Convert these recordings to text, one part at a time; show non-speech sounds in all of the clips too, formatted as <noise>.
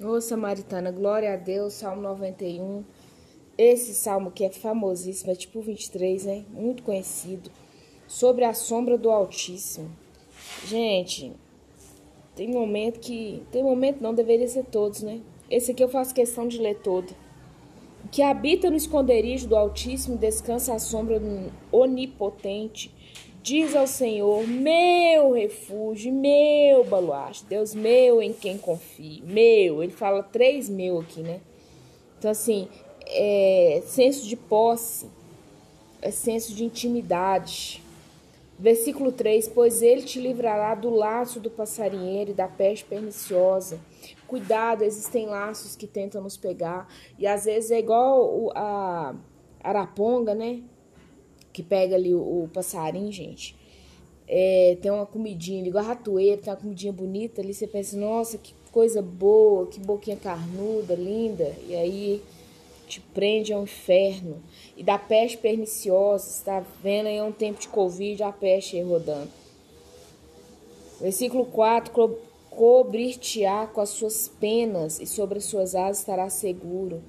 Ô Samaritana, glória a Deus, Salmo 91. Esse salmo que é famosíssimo, é tipo 23, né? Muito conhecido. Sobre a sombra do Altíssimo. Gente, tem momento que. Tem momento não, deveria ser todos, né? Esse aqui eu faço questão de ler todo. Que habita no esconderijo do Altíssimo, descansa à sombra do Onipotente. Diz ao Senhor, meu refúgio, meu baluarte, Deus meu em quem confio, meu. Ele fala três meu aqui, né? Então, assim, é senso de posse, é senso de intimidade. Versículo 3: Pois ele te livrará do laço do passarinheiro e da peste perniciosa. Cuidado, existem laços que tentam nos pegar. E às vezes é igual a araponga, né? Que pega ali o, o passarinho, gente. É, tem uma comidinha, igual a ratoeira, tem uma comidinha bonita ali, você pensa, nossa, que coisa boa, que boquinha carnuda, linda, e aí te prende ao inferno. E da peste perniciosa, você tá vendo aí é um tempo de Covid, a peste aí rodando. Versículo 4, cobrir-te-á com as suas penas, e sobre as suas asas estará seguro.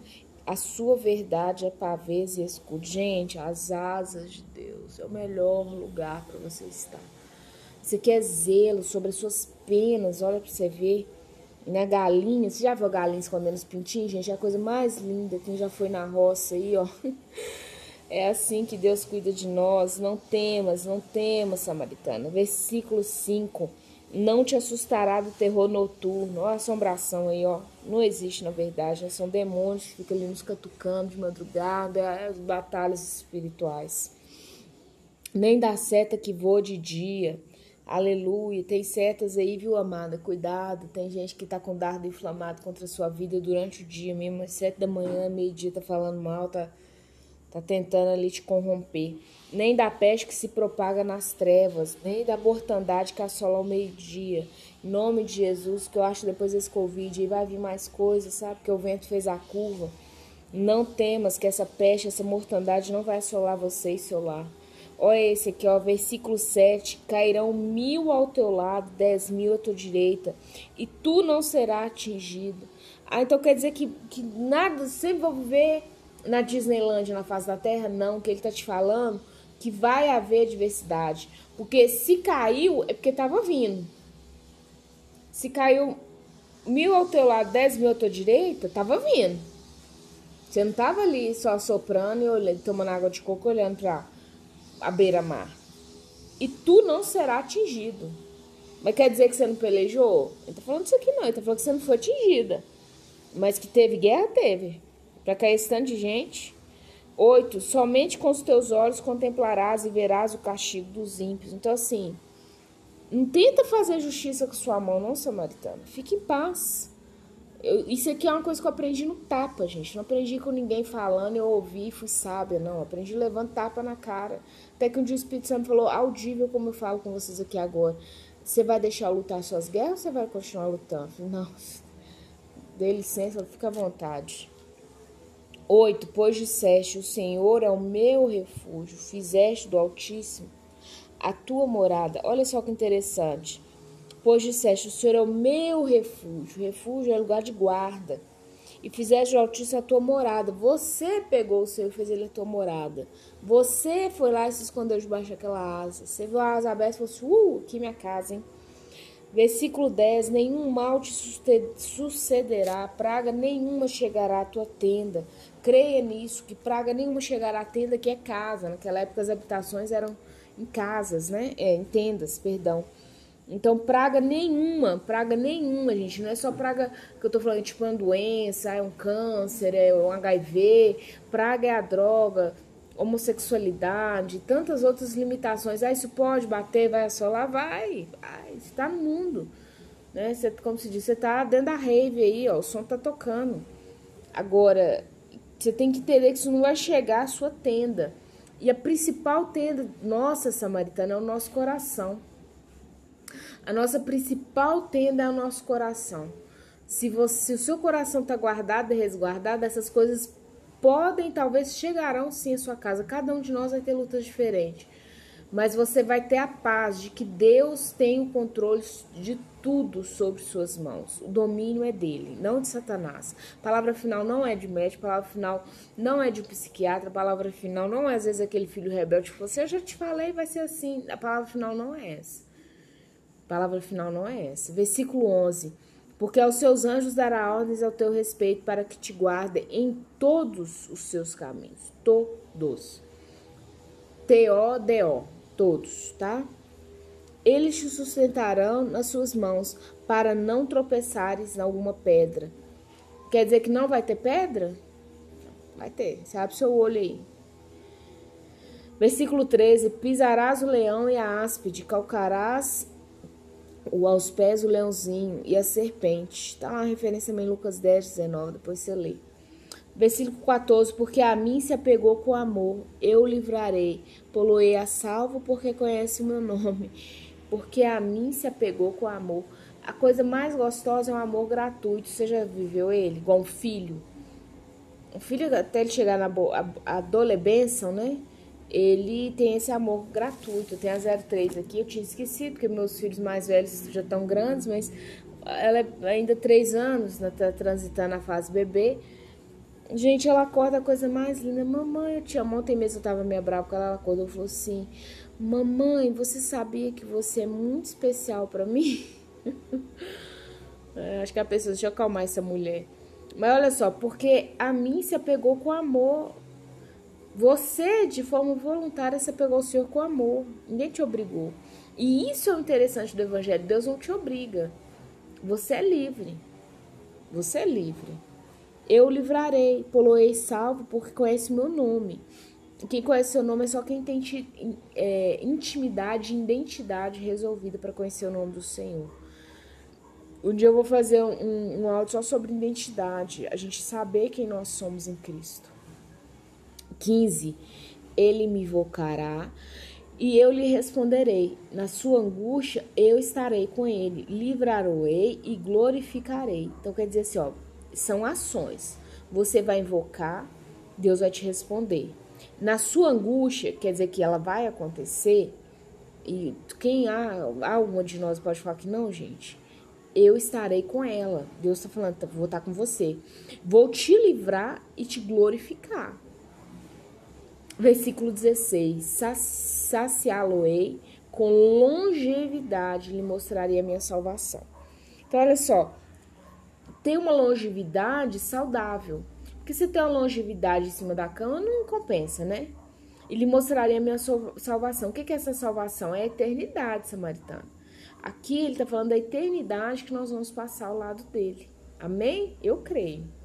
A sua verdade é pavês e escudo. Gente, as asas de Deus é o melhor lugar para você estar. Você quer zelo sobre as suas penas, olha para você ver. Né, galinha, você já viu galinha escondendo os pintinhos? Gente, é a coisa mais linda. Quem já foi na roça aí, ó. <laughs> É assim que Deus cuida de nós. Não temas, não temas, samaritana. Versículo 5. Não te assustará do terror noturno. Olha a assombração aí, ó. Não existe, na verdade. Né? São demônios que ficam ali nos catucando de madrugada. É as batalhas espirituais. Nem da seta que voa de dia. Aleluia. Tem setas aí, viu, amada? Cuidado. Tem gente que tá com dardo inflamado contra a sua vida durante o dia mesmo. Às sete da manhã, meio-dia, tá falando mal, tá Tá tentando ali te corromper. Nem da peste que se propaga nas trevas, nem da mortandade que assola ao meio-dia. Em nome de Jesus, que eu acho que depois desse Covid aí vai vir mais coisas, sabe? Porque o vento fez a curva. Não temas que essa peste, essa mortandade não vai assolar você e seu lar. Olha esse aqui, ó, versículo 7. Cairão mil ao teu lado, dez mil à tua direita, e tu não será atingido. Ah, então quer dizer que, que nada, sempre vou viver na Disneyland, na face da Terra, não, que ele tá te falando que vai haver diversidade. Porque se caiu, é porque tava vindo. Se caiu mil ao teu lado, dez mil à tua direita, tava vindo. Você não tava ali só soprando e olhando, tomando água de coco, olhando pra a beira-mar. E tu não será atingido. Mas quer dizer que você não pelejou? Ele tá falando isso aqui não, ele tá falando que você não foi atingida. Mas que teve guerra, teve para cair esse tanto de gente. 8. Somente com os teus olhos contemplarás e verás o castigo dos ímpios. Então, assim, não tenta fazer justiça com sua mão, não, samaritano. Fique em paz. Eu, isso aqui é uma coisa que eu aprendi no tapa, gente. Não aprendi com ninguém falando, eu ouvi fui sábia, não. Aprendi levando tapa na cara. Até que um dia o Espírito Santo falou, audível como eu falo com vocês aqui agora. Você vai deixar lutar suas guerras ou você vai continuar lutando? Não. Dê licença, fica à vontade. 8. Pois disseste: O Senhor é o meu refúgio, fizeste do Altíssimo a tua morada. Olha só que interessante. Pois disseste: O Senhor é o meu refúgio. Refúgio é lugar de guarda. E fizeste do Altíssimo a tua morada. Você pegou o Senhor e fez ele a tua morada. Você foi lá e se escondeu debaixo daquela asa. Você viu a asa aberta e falou assim: Uh, aqui minha casa, hein? Versículo 10: Nenhum mal te sucederá, praga nenhuma chegará à tua tenda. Creia nisso, que praga nenhuma chegará à tenda que é casa. Naquela época as habitações eram em casas, né? É, em tendas, perdão. Então, praga nenhuma, praga nenhuma, gente. Não é só praga que eu tô falando, tipo, uma doença, é um câncer, é um HIV. Praga é a droga, homossexualidade, tantas outras limitações. Ah, isso pode bater, vai assolar? Vai, vai, você tá no mundo. Né? Você, como se diz, você tá dentro da rave aí, ó, o som tá tocando. Agora, você tem que entender que isso não vai chegar à sua tenda. E a principal tenda nossa, samaritana, é o nosso coração. A nossa principal tenda é o nosso coração. Se, você, se o seu coração está guardado e resguardado, essas coisas podem, talvez chegarão sim à sua casa. Cada um de nós vai ter lutas diferentes. mas você vai ter a paz de que Deus tem o controle de tudo sobre suas mãos. O domínio é dele, não de Satanás. A palavra final não é de médico, a palavra final não é de um psiquiatra, a palavra final não é às vezes aquele filho rebelde que você já te falei, vai ser assim. A palavra final não é essa. A palavra final não é essa. Versículo 11. Porque aos seus anjos dará ordens ao teu respeito para que te guardem em todos os seus caminhos. Todos. T-O-D-O todos, tá? Eles te sustentarão nas suas mãos para não tropeçares em alguma pedra. Quer dizer que não vai ter pedra? Vai ter. Você abre seu olho aí. Versículo 13: Pisarás o leão e a áspide, calcarás o aos pés o leãozinho e a serpente. Tá uma referência também em Lucas 10, 19, depois você lê. Versículo 14: Porque a mim se apegou com amor, eu o livrarei, poloei a salvo, porque conhece o meu nome. Porque a mim se apegou com amor. A coisa mais gostosa é um amor gratuito. Você já viveu ele? Igual um filho. O filho, até ele chegar na adolescência, né? Ele tem esse amor gratuito. Tem a 03 aqui, eu tinha esquecido, porque meus filhos mais velhos já estão grandes, mas ela é ainda três anos, né, tá transitando a fase bebê. Gente, ela acorda a coisa mais linda. Mamãe, eu te amo. Ontem mesmo eu tava meio brava porque ela acordou e falou assim: Mamãe, você sabia que você é muito especial para mim? <laughs> é, acho que a pessoa, deixa eu acalmar essa mulher. Mas olha só, porque a mim se apegou com amor. Você, de forma voluntária, se apegou ao Senhor com amor. Ninguém te obrigou. E isso é o interessante do Evangelho. Deus não te obriga. Você é livre. Você é livre. Eu livrarei, poloei salvo, porque conhece meu nome. Quem conhece seu nome é só quem tem é, intimidade identidade resolvida para conhecer o nome do Senhor. Um dia eu vou fazer um, um áudio só sobre identidade, a gente saber quem nós somos em Cristo. 15. Ele me invocará e eu lhe responderei. Na sua angústia eu estarei com ele, livrarei e glorificarei. Então quer dizer assim, ó, são ações. Você vai invocar, Deus vai te responder. Na sua angústia, quer dizer que ela vai acontecer, e quem há, alguma de nós pode falar que não, gente? Eu estarei com ela. Deus está falando, tá, vou estar com você. Vou te livrar e te glorificar. Versículo 16: Saciá-lo-ei com longevidade, lhe mostrarei a minha salvação. Então, olha só, ter uma longevidade saudável. Porque se tem uma longevidade em cima da cama, não compensa, né? Ele mostraria a minha salvação. O que é essa salvação? É a eternidade samaritana. Aqui ele está falando da eternidade que nós vamos passar ao lado dele. Amém? Eu creio.